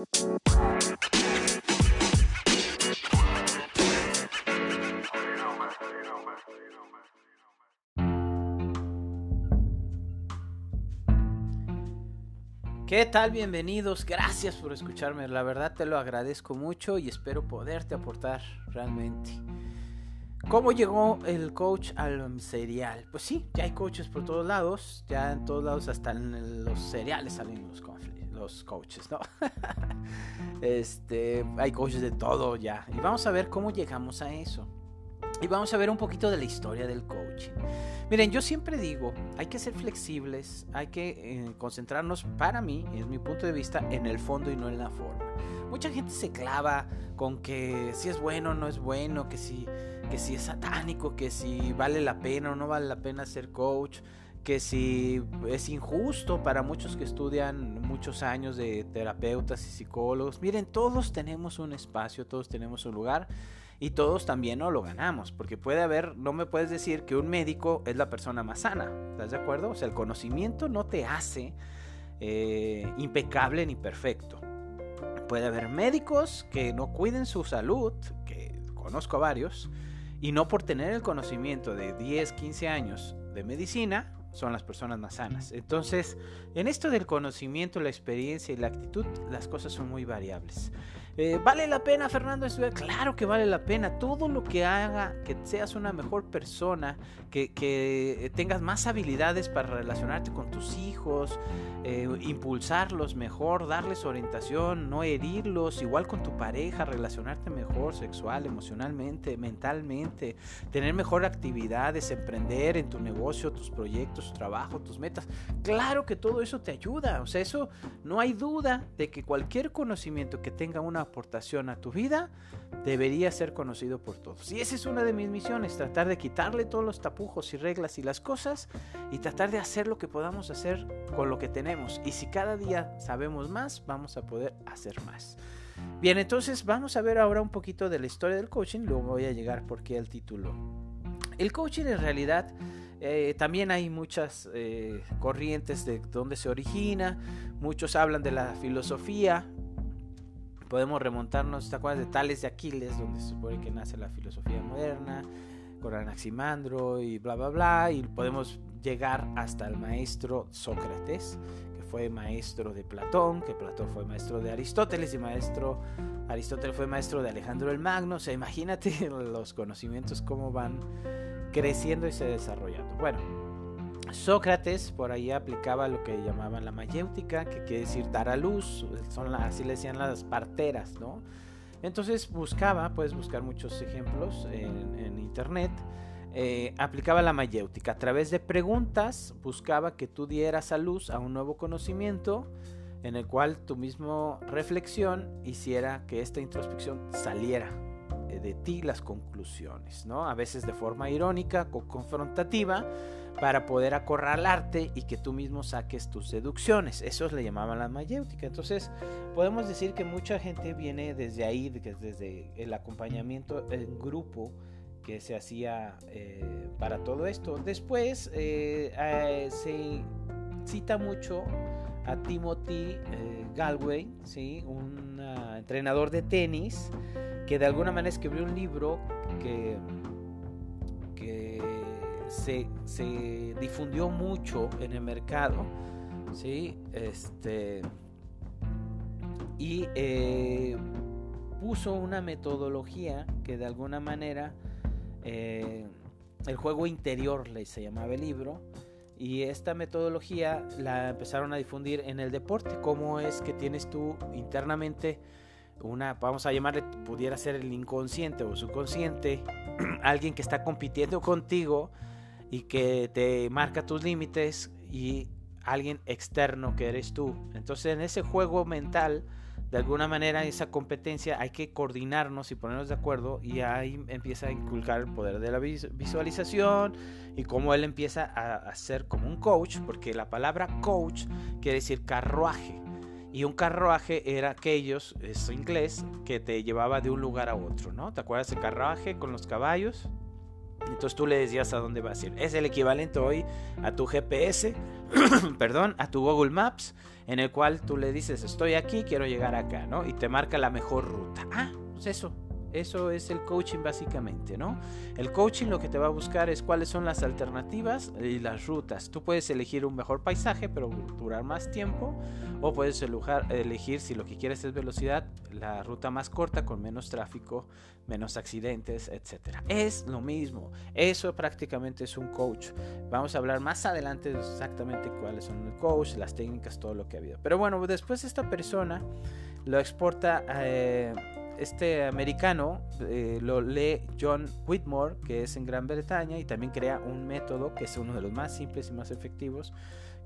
¿Qué tal? Bienvenidos. Gracias por escucharme. La verdad te lo agradezco mucho y espero poderte aportar realmente. ¿Cómo llegó el coach al cereal? Pues sí, ya hay coaches por todos lados. Ya en todos lados, hasta en los cereales salen los, los coaches, ¿no? este, hay coaches de todo ya. Y vamos a ver cómo llegamos a eso. Y vamos a ver un poquito de la historia del coaching. Miren, yo siempre digo, hay que ser flexibles, hay que eh, concentrarnos, para mí, es mi punto de vista, en el fondo y no en la forma. Mucha gente se clava con que si es bueno o no es bueno, que si, que si es satánico, que si vale la pena o no vale la pena ser coach, que si es injusto para muchos que estudian muchos años de terapeutas y psicólogos. Miren, todos tenemos un espacio, todos tenemos un lugar y todos también no lo ganamos, porque puede haber, no me puedes decir que un médico es la persona más sana, ¿estás de acuerdo? O sea, el conocimiento no te hace eh, impecable ni perfecto. Puede haber médicos que no cuiden su salud, que conozco a varios, y no por tener el conocimiento de 10, 15 años de medicina, son las personas más sanas. Entonces, en esto del conocimiento, la experiencia y la actitud, las cosas son muy variables. Eh, ¿Vale la pena, Fernando, estudiar? Claro que vale la pena. Todo lo que haga que seas una mejor persona, que, tengas más habilidades para relacionarte con tus hijos, eh, impulsarlos mejor, darles orientación, no herirlos, igual con tu pareja, relacionarte mejor sexual, emocionalmente, mentalmente, tener mejor actividades, emprender en tu negocio, tus proyectos, tu trabajo, tus metas. Claro que todo eso te ayuda. O sea, eso no hay duda de que cualquier conocimiento que tenga una aportación a tu vida debería ser conocido por todos. Y esa es una de mis misiones, tratar de quitarle todos los tapujos y reglas y las cosas y tratar de hacer lo que podamos hacer con lo que tenemos. Y si cada día sabemos más, vamos a poder hacer más. Bien, entonces vamos a ver ahora un poquito de la historia del coaching, luego voy a llegar por qué el título. El coaching en realidad... Eh, también hay muchas eh, corrientes de dónde se origina. Muchos hablan de la filosofía, podemos remontarnos, ¿te acuerdas de Tales de Aquiles, donde se supone que nace la filosofía moderna, con Anaximandro y bla, bla, bla, y podemos llegar hasta el maestro Sócrates, que fue maestro de Platón, que Platón fue maestro de Aristóteles y maestro Aristóteles fue maestro de Alejandro el Magno, o sea, imagínate los conocimientos cómo van creciendo y se desarrollando. Bueno, Sócrates por ahí aplicaba lo que llamaban la mayéutica, que quiere decir dar a luz, son así le decían las parteras, ¿no? Entonces buscaba, puedes buscar muchos ejemplos en, internet, eh, aplicaba la mayéutica. A través de preguntas buscaba que tú dieras a luz a un nuevo conocimiento en el cual tu mismo reflexión hiciera que esta introspección saliera eh, de ti las conclusiones, ¿no? A veces de forma irónica o confrontativa para poder acorralarte y que tú mismo saques tus deducciones. Eso le llamaban la mayéutica. Entonces, podemos decir que mucha gente viene desde ahí, desde el acompañamiento en grupo que se hacía eh, para todo esto. Después eh, eh, se cita mucho a Timothy Galway, ¿sí? un entrenador de tenis, que de alguna manera escribió un libro que se, difundió mucho en el mercado, ¿sí? Este, y eh, puso una metodología que de alguna manera eh, el juego interior le se llamaba el libro y esta metodología la empezaron a difundir en el deporte cómo es que tienes tú internamente una vamos a llamarle pudiera ser el inconsciente o subconsciente alguien que está compitiendo contigo y que te marca tus límites y alguien externo que eres tú. Entonces en ese juego mental, de alguna manera, esa competencia hay que coordinarnos y ponernos de acuerdo y ahí empieza a inculcar el poder de la visualización y cómo él empieza a, ser como un coach, porque la palabra coach quiere decir carruaje. Y un carruaje era aquellos, es inglés, que te llevaba de un lugar a otro, ¿no? ¿Te acuerdas del carruaje con los caballos? Entonces tú le decías a dónde vas a ir. Es el equivalente hoy a tu GPS, perdón, a tu Google Maps, en el cual tú le dices, estoy aquí, quiero llegar acá, ¿no? Y te marca la mejor ruta. Ah, pues eso, eso es el coaching básicamente, ¿no? El coaching lo que te va a buscar es cuáles son las alternativas y las rutas. Tú puedes elegir un mejor paisaje, pero durar más tiempo, o puedes elegir, si lo que quieres es velocidad, la ruta más corta con menos tráfico, menos accidentes, etc. Es lo mismo. Eso prácticamente es un coach. Vamos a hablar más adelante de exactamente cuáles son el coach, las técnicas, todo lo que ha habido. Pero bueno, después esta persona lo exporta eh, este americano eh, lo lee John Whitmore, que es en Gran Bretaña, y también crea un método que es uno de los más simples y más efectivos,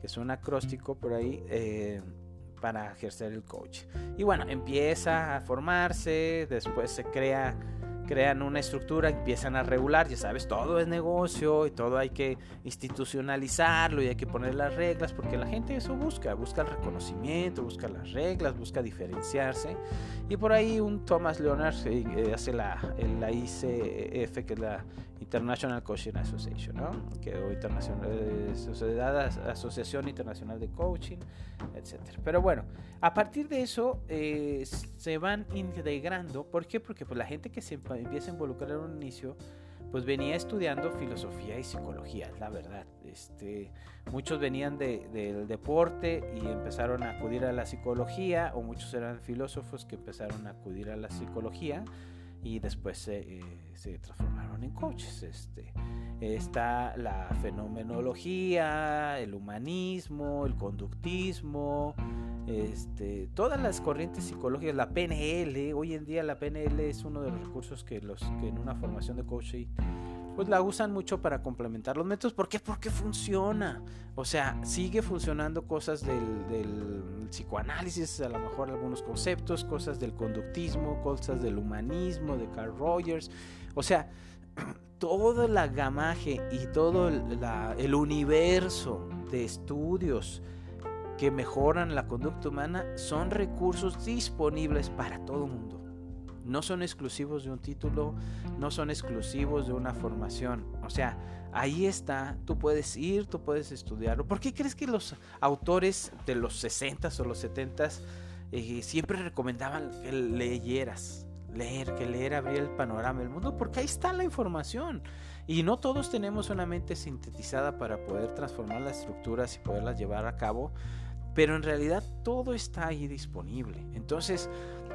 que es un acróstico por ahí eh, para ejercer el coach. Y bueno, empieza a formarse, después se crea crean una estructura, empiezan a regular, ya sabes, todo es negocio y todo hay que institucionalizarlo y hay que poner las reglas porque la gente eso busca, busca el reconocimiento, busca las reglas, busca diferenciarse. Y por ahí un Thomas Leonard eh, hace la, la ICF que es la International Coaching Association, ¿no? que o internacional, eh, Sociedad, Asociación Internacional de Coaching, etc. Pero bueno, a partir de eso eh, se van integrando, ¿por qué? Porque pues, la gente que se empieza a involucrar en un inicio, pues venía estudiando filosofía y psicología, la verdad. Este, muchos venían del deporte y empezaron a acudir a la psicología, o muchos eran filósofos que empezaron a acudir a la psicología y después eh, se transformaron en coaches. Este, está la fenomenología, el humanismo, el conductismo, este, todas las corrientes psicológicas, la PNL, hoy en día la PNL es uno de los recursos que, los, que en una formación de coaching pues la usan mucho para complementar los métodos. ¿Por qué? Porque funciona. O sea, sigue funcionando cosas del, psicoanálisis, a lo mejor algunos conceptos, cosas del conductismo, cosas del humanismo, de Carl Rogers. O sea, toda la gamaje y todo el universo de estudios que mejoran la conducta humana son recursos disponibles para todo el mundo. No son exclusivos de un título, no son exclusivos de una formación. O sea, ahí está, tú puedes ir, tú puedes estudiarlo. ¿Por qué crees que los autores de los 60s o los 70s eh, siempre recomendaban que leyeras? Leer, que leer abría el panorama del mundo, porque ahí está la información. Y no todos tenemos una mente sintetizada para poder transformar las estructuras y poderlas llevar a cabo, pero en realidad todo está ahí disponible. Entonces,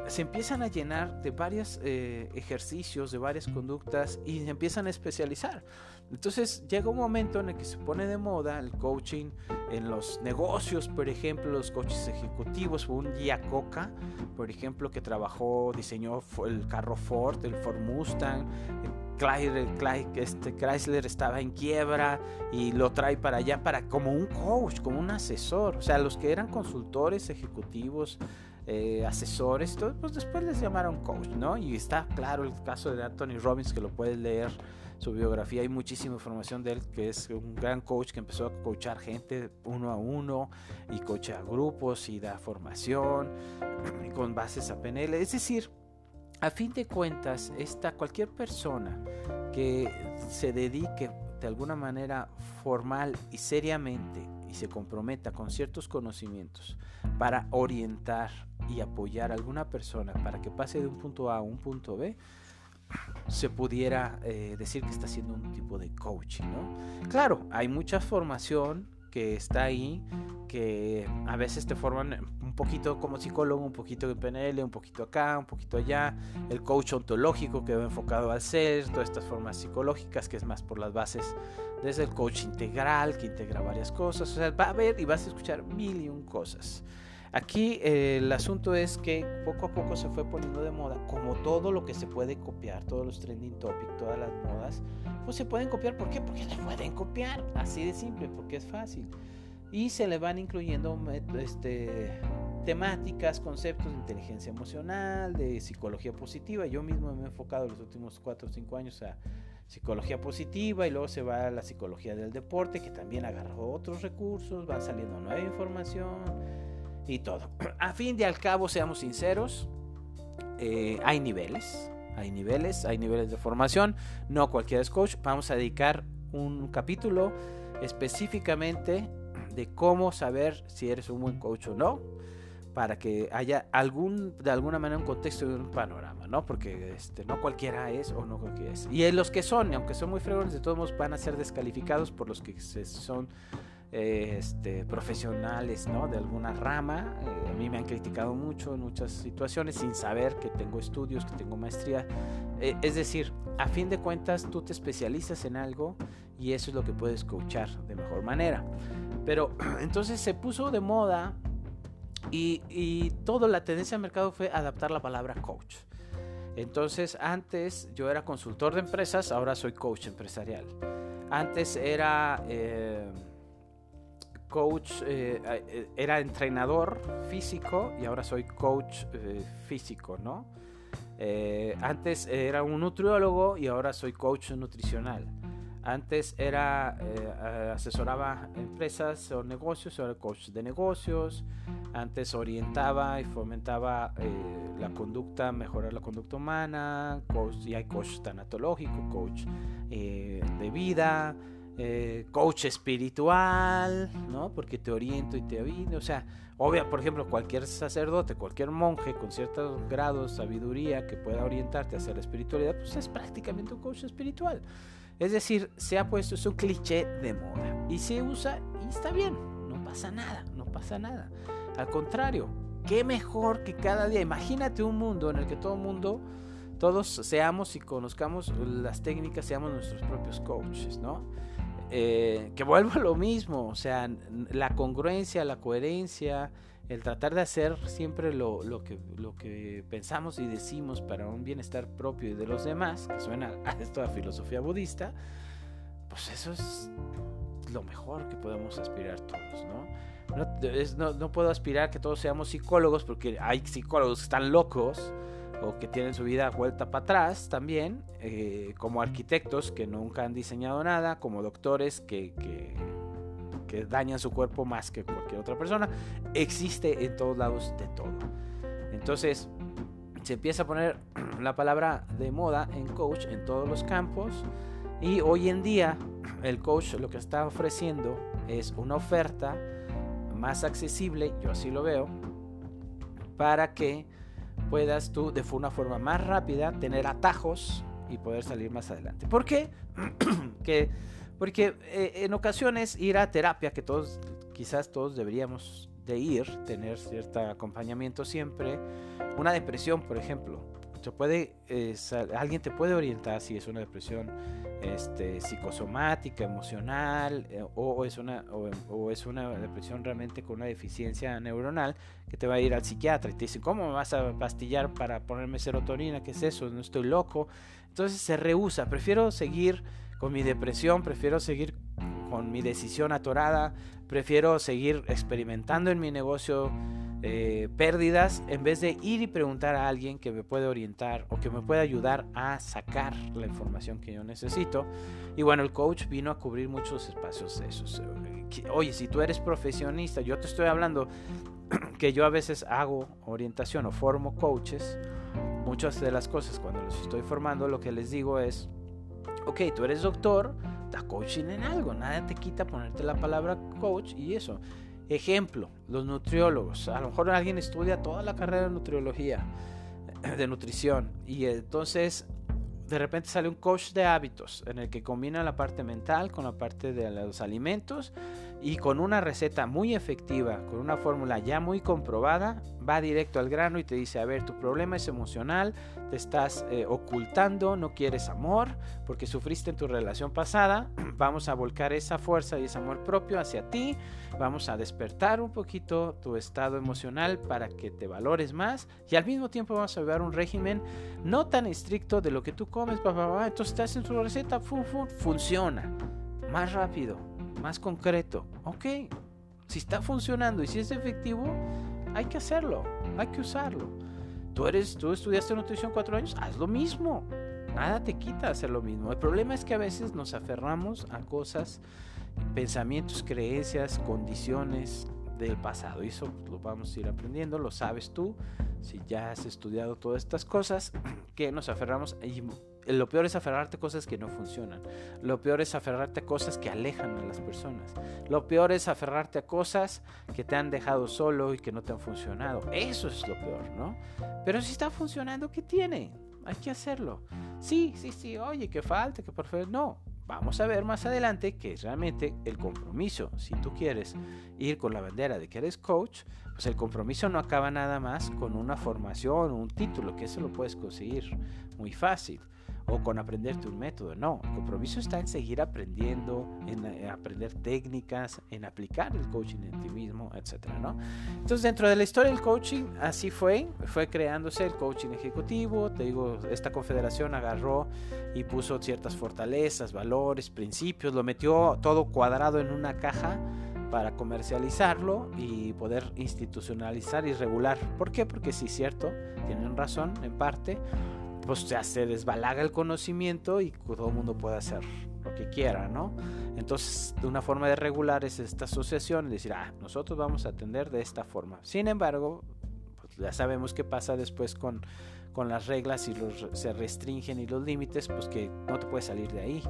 se empiezan a llenar de varios eh, ejercicios, de varias conductas y se empiezan a especializar. Entonces llega un momento en el que se pone de moda el coaching en los negocios, por ejemplo, los coaches ejecutivos, un día Coca, por ejemplo, que trabajó, diseñó el carro Ford, el Ford Mustang, Chrysler, este Chrysler estaba en quiebra y lo trae para allá para como un coach, como un asesor, o sea, los que eran consultores ejecutivos, eh, asesores, todo, pues después les llamaron coach, ¿no? Y está claro el caso de Anthony Robbins, que lo puedes leer su biografía, hay muchísima información de él, que es un gran coach que empezó a coachar gente uno a uno y coachea grupos y da formación con bases a PNL. Es decir, a fin de cuentas, esta, cualquier persona que se dedique de alguna manera formal y seriamente y se comprometa con ciertos conocimientos para orientar y apoyar a alguna persona para que pase de un punto A a un punto B, se pudiera eh, decir que está haciendo un tipo de coaching, ¿no? Claro, hay mucha formación que está ahí, que a veces te forman un poquito como psicólogo, un poquito de PNL, un poquito acá, un poquito allá, el coach ontológico que va enfocado al ser, todas estas formas psicológicas que es más por las bases, desde el coach integral que integra varias cosas, o sea, va a ver y vas a escuchar mil y un cosas. Aquí eh, el asunto es que poco a poco se fue poniendo de moda, como todo lo que se puede copiar, todos los trending topics, todas las modas, pues se pueden copiar. ¿Por qué? Porque se pueden copiar, así de simple, porque es fácil. Y se le van incluyendo este, temáticas, conceptos de inteligencia emocional, de psicología positiva. Yo mismo me he enfocado los últimos 4 o 5 años a psicología positiva y luego se va a la psicología del deporte, que también agarró otros recursos, va saliendo nueva información y todo. A fin de al cabo, seamos sinceros, eh, hay niveles, Hay niveles, hay niveles de formación. No cualquiera es coach. Vamos a dedicar un capítulo específicamente de cómo saber si eres un buen coach o no para que haya algún de alguna manera un contexto y un panorama, ¿no? Porque este, no cualquiera es o no cualquiera es. Y los que son, aunque son muy fregones, de todos modos van a ser descalificados por los que son eh, este, profesionales, ¿no? De alguna rama. Eh, a mí me han criticado mucho en muchas situaciones sin saber que tengo estudios, que tengo maestría. Eh, es decir, a fin de cuentas tú te especializas en algo y eso es lo que puedes coachar de mejor manera. Pero entonces se puso de moda y, y toda la tendencia del mercado fue adaptar la palabra coach. Entonces, antes yo era consultor de empresas, ahora soy coach empresarial. Antes era eh, coach, eh, eh, era entrenador físico y ahora soy coach físico, ¿no? antes era un nutriólogo y ahora soy coach nutricional. Antes era, eh, asesoraba empresas o negocios, ahora coach de negocios. Antes orientaba y fomentaba eh, la conducta, mejorar la conducta humana. Coach, y hay coach tanatológico, coach eh, de vida, coach espiritual, ¿no? Porque te oriento y te avino. O sea, obvio, por ejemplo, cualquier sacerdote, cualquier monje con ciertos grados de sabiduría que pueda orientarte hacia la espiritualidad, pues es prácticamente un coach espiritual. Es decir, se ha puesto, es un cliché de moda y se usa y está bien, no pasa nada, no pasa nada. Al contrario, qué mejor que cada día. Imagínate un mundo en el que todo mundo, todos seamos y conozcamos las técnicas, seamos nuestros propios coaches, ¿no? Eh, que vuelvo a lo mismo, o sea, la congruencia, la coherencia, el tratar de hacer siempre lo, lo, que, lo que pensamos y decimos para un bienestar propio y de los demás, que suena a esta filosofía budista, pues eso es lo mejor que podemos aspirar todos, ¿no? No, no, puedo aspirar que todos seamos psicólogos porque hay psicólogos que están locos o que tienen su vida vuelta para atrás también, eh, como arquitectos que nunca han diseñado nada, como doctores que, que que dañan su cuerpo más que cualquier otra persona, existe en todos lados de todo. Entonces, se empieza a poner la palabra de moda en coach en todos los campos y hoy en día el coach lo que está ofreciendo es una oferta más accesible, yo así lo veo, para que puedas tú de una forma más rápida tener atajos y poder salir más adelante. ¿Por qué? que porque eh, en ocasiones ir a terapia, que todos, quizás todos deberíamos de ir, tener cierto acompañamiento siempre, una depresión, por ejemplo, puede, alguien te puede orientar si es una depresión este, psicosomática, emocional, eh, o, es una, o, es una depresión realmente con una deficiencia neuronal, que te va a ir al psiquiatra y te dice, ¿cómo me vas a pastillar para ponerme serotonina? ¿Qué es eso? No estoy loco. Entonces se rehúsa, prefiero seguir con mi depresión, prefiero seguir con mi decisión atorada, prefiero seguir experimentando en mi negocio eh, pérdidas en vez de ir y preguntar a alguien que me puede orientar o que me pueda ayudar a sacar la información que yo necesito. Y bueno, el coach vino a cubrir muchos espacios de esos. Oye, si tú eres profesionista, yo te estoy hablando que yo a veces hago orientación o formo coaches. Muchas de las cosas cuando los estoy formando, lo que les digo es, ok, tú eres doctor, da coaching en algo, nada te quita ponerte la palabra coach y eso. Ejemplo, los nutriólogos. A lo mejor alguien estudia toda la carrera de nutriología, de nutrición, y entonces de repente sale un coach de hábitos en el que combina la parte mental con la parte de los alimentos y con una receta muy efectiva, con una fórmula ya muy comprobada, va directo al grano y te dice, a ver, tu problema es emocional, te estás eh, ocultando, no quieres amor porque sufriste en tu relación pasada, vamos a volcar esa fuerza y ese amor propio hacia ti, vamos a despertar un poquito tu estado emocional para que te valores más y al mismo tiempo vamos a llevar un régimen no tan estricto de lo que tú comes, papá, entonces estás en tu receta, funciona más rápido más concreto. Ok, si está funcionando y si es efectivo, hay que hacerlo, hay que usarlo. Tú, eres, tú estudiaste nutrición cuatro años, haz lo mismo. Nada te quita hacer lo mismo. El problema es que a veces nos aferramos a cosas, pensamientos, creencias, condiciones del pasado. Y eso lo vamos a ir aprendiendo, lo sabes tú. si ya has estudiado todas estas cosas, que nos aferramos y lo peor es aferrarte a cosas que no funcionan. Lo peor es aferrarte a cosas que alejan a las personas. Lo peor es aferrarte a cosas que te han dejado solo y que no te han funcionado. Eso es lo peor, ¿no? Pero si está funcionando, ¿qué tiene? Hay que hacerlo. Sí, sí, sí, oye, que falta, que favor. No, vamos a ver más adelante que es realmente el compromiso. Si tú quieres ir con la bandera de que eres coach, pues el compromiso no acaba nada más con una formación o un título, que eso lo puedes conseguir muy fácil o con aprenderte un método. No, el compromiso está en seguir aprendiendo, en, eh, aprender técnicas, en aplicar el coaching en ti mismo, etcétera, ¿no? Entonces, dentro de la historia del coaching, así fue, fue creándose el coaching ejecutivo. Te digo, esta confederación agarró y puso ciertas fortalezas, valores, principios, lo metió todo cuadrado en una caja para comercializarlo y poder institucionalizar y regular. ¿Por qué? Porque sí, cierto, tienen razón en parte pues ya se desbalaga el conocimiento y todo el mundo puede hacer lo que quiera, ¿no? Entonces, de una forma de regular es esta asociación decir, ah, nosotros vamos a atender de esta forma. Sin embargo, pues ya sabemos qué pasa después con, con las reglas y los, se restringen y los límites, pues que no te puedes salir de ahí.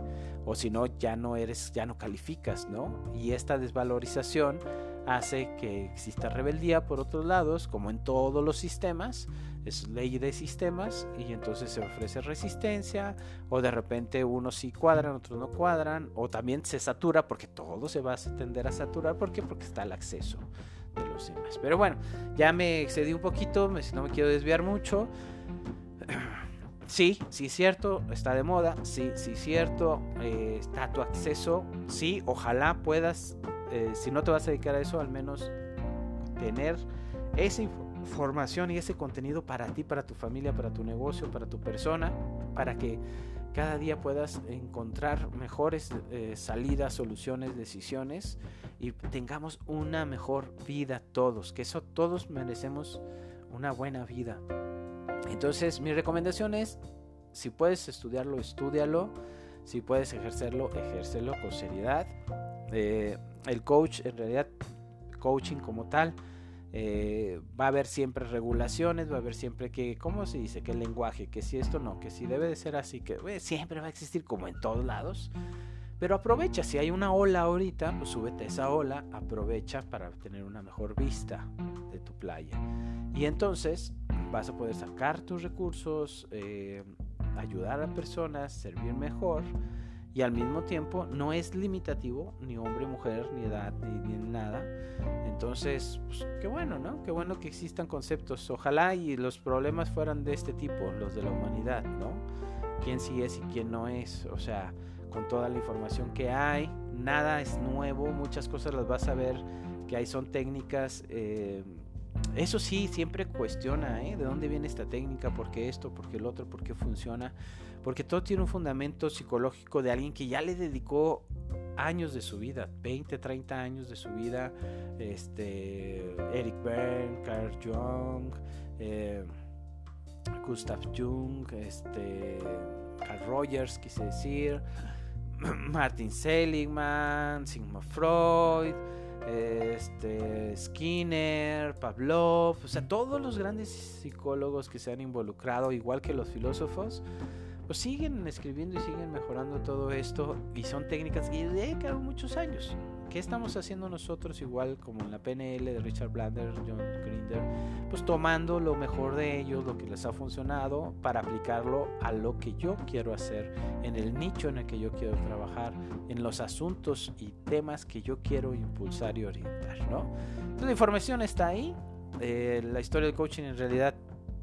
O si no, ya no eres, ya no calificas, ¿no? Y esta desvalorización hace que exista rebeldía por otros lados, como en todos los sistemas, es ley de sistemas y entonces se ofrece resistencia o de repente unos sí cuadran, otros no cuadran o también se satura porque todo se va a tender a saturar. ¿Por qué? Porque está el acceso de los demás. Pero bueno, ya me excedí un poquito, no me quiero desviar mucho. Sí, sí es cierto, está de moda, sí, sí es cierto, eh, está tu acceso, sí, ojalá puedas, eh, si no te vas a dedicar a eso, al menos tener esa información formación y ese contenido para ti, para tu familia, para tu negocio, para tu persona, para que cada día puedas encontrar mejores eh, salidas, soluciones, decisiones y tengamos una mejor vida todos, que eso todos merecemos una buena vida. Entonces mi recomendación es, si puedes estudiarlo, estudialo, si puedes ejercerlo, ejércelo con seriedad. Eh, el coach, en realidad, coaching como tal, eh, va a haber siempre regulaciones, va a haber siempre que, ¿cómo se dice? Que el lenguaje, que si esto no, que si debe de ser así, que siempre va a existir como en todos lados. Pero aprovecha, si hay una ola ahorita, pues súbete a esa ola, aprovecha para tener una mejor vista de tu playa. Y entonces vas a poder sacar tus recursos, eh, ayudar a personas, servir mejor y al mismo tiempo no es limitativo ni hombre, mujer, ni edad, ni, nada. Entonces, pues, qué bueno, ¿no? Qué bueno que existan conceptos. Ojalá y los problemas fueran de este tipo, los de la humanidad, ¿no? Quién sí es y quién no es. O sea, con toda la información que hay, nada es nuevo, muchas cosas las vas a ver que hay son técnicas. Eh, eso sí, siempre cuestiona, ¿eh? ¿De dónde viene esta técnica? ¿Por qué esto? ¿Por qué el otro? ¿Por qué funciona? Porque todo tiene un fundamento psicológico de alguien que ya le dedicó años de su vida, 20, 30 años de su vida. Este, Eric Berne, Carl Jung, eh, Gustav Jung, este, Carl Rogers, quise decir, Martin Seligman, Sigmund Freud este, Skinner, Pavlov, o sea, todos los grandes psicólogos que se han involucrado, igual que los filósofos, pues siguen escribiendo y siguen mejorando todo esto y son técnicas que dedican muchos años. ¿Qué estamos haciendo nosotros igual como en la PNL de Richard Blander, John Grinder? Pues tomando lo mejor de ellos, lo que les ha funcionado, para aplicarlo a lo que yo quiero hacer, en el nicho en el que yo quiero trabajar, en los asuntos y temas que yo quiero impulsar y orientar, ¿no? Entonces la información está ahí. Eh, la historia del coaching en realidad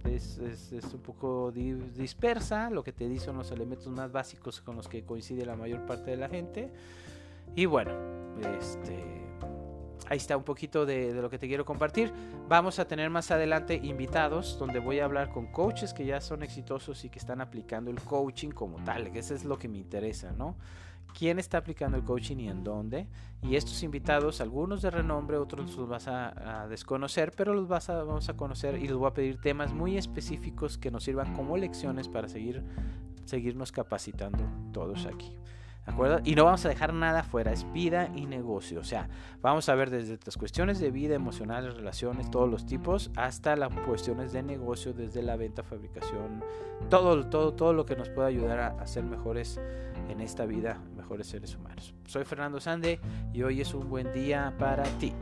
es, es, un poco dispersa, lo que te dice son los elementos más básicos con los que coincide la mayor parte de la gente. Y bueno, este, ahí está un poquito de, lo que te quiero compartir. Vamos a tener más adelante invitados donde voy a hablar con coaches que ya son exitosos y que están aplicando el coaching como tal. Eso es lo que me interesa, ¿no? quién está aplicando el coaching y en dónde. Y estos invitados, algunos de renombre, otros los vas a, desconocer, pero los vas a, vamos a conocer y les voy a pedir temas muy específicos que nos sirvan como lecciones para seguir, seguirnos capacitando todos aquí. ¿De acuerdo? Y no vamos a dejar nada fuera, es vida y negocio. O sea, vamos a ver desde las cuestiones de vida, emocionales, relaciones, todos los tipos, hasta las cuestiones de negocio, desde la venta, fabricación, todo, todo, todo lo que nos pueda ayudar a, ser mejores en esta vida, mejores seres humanos. Soy Fernando Sande y hoy es un buen día para ti.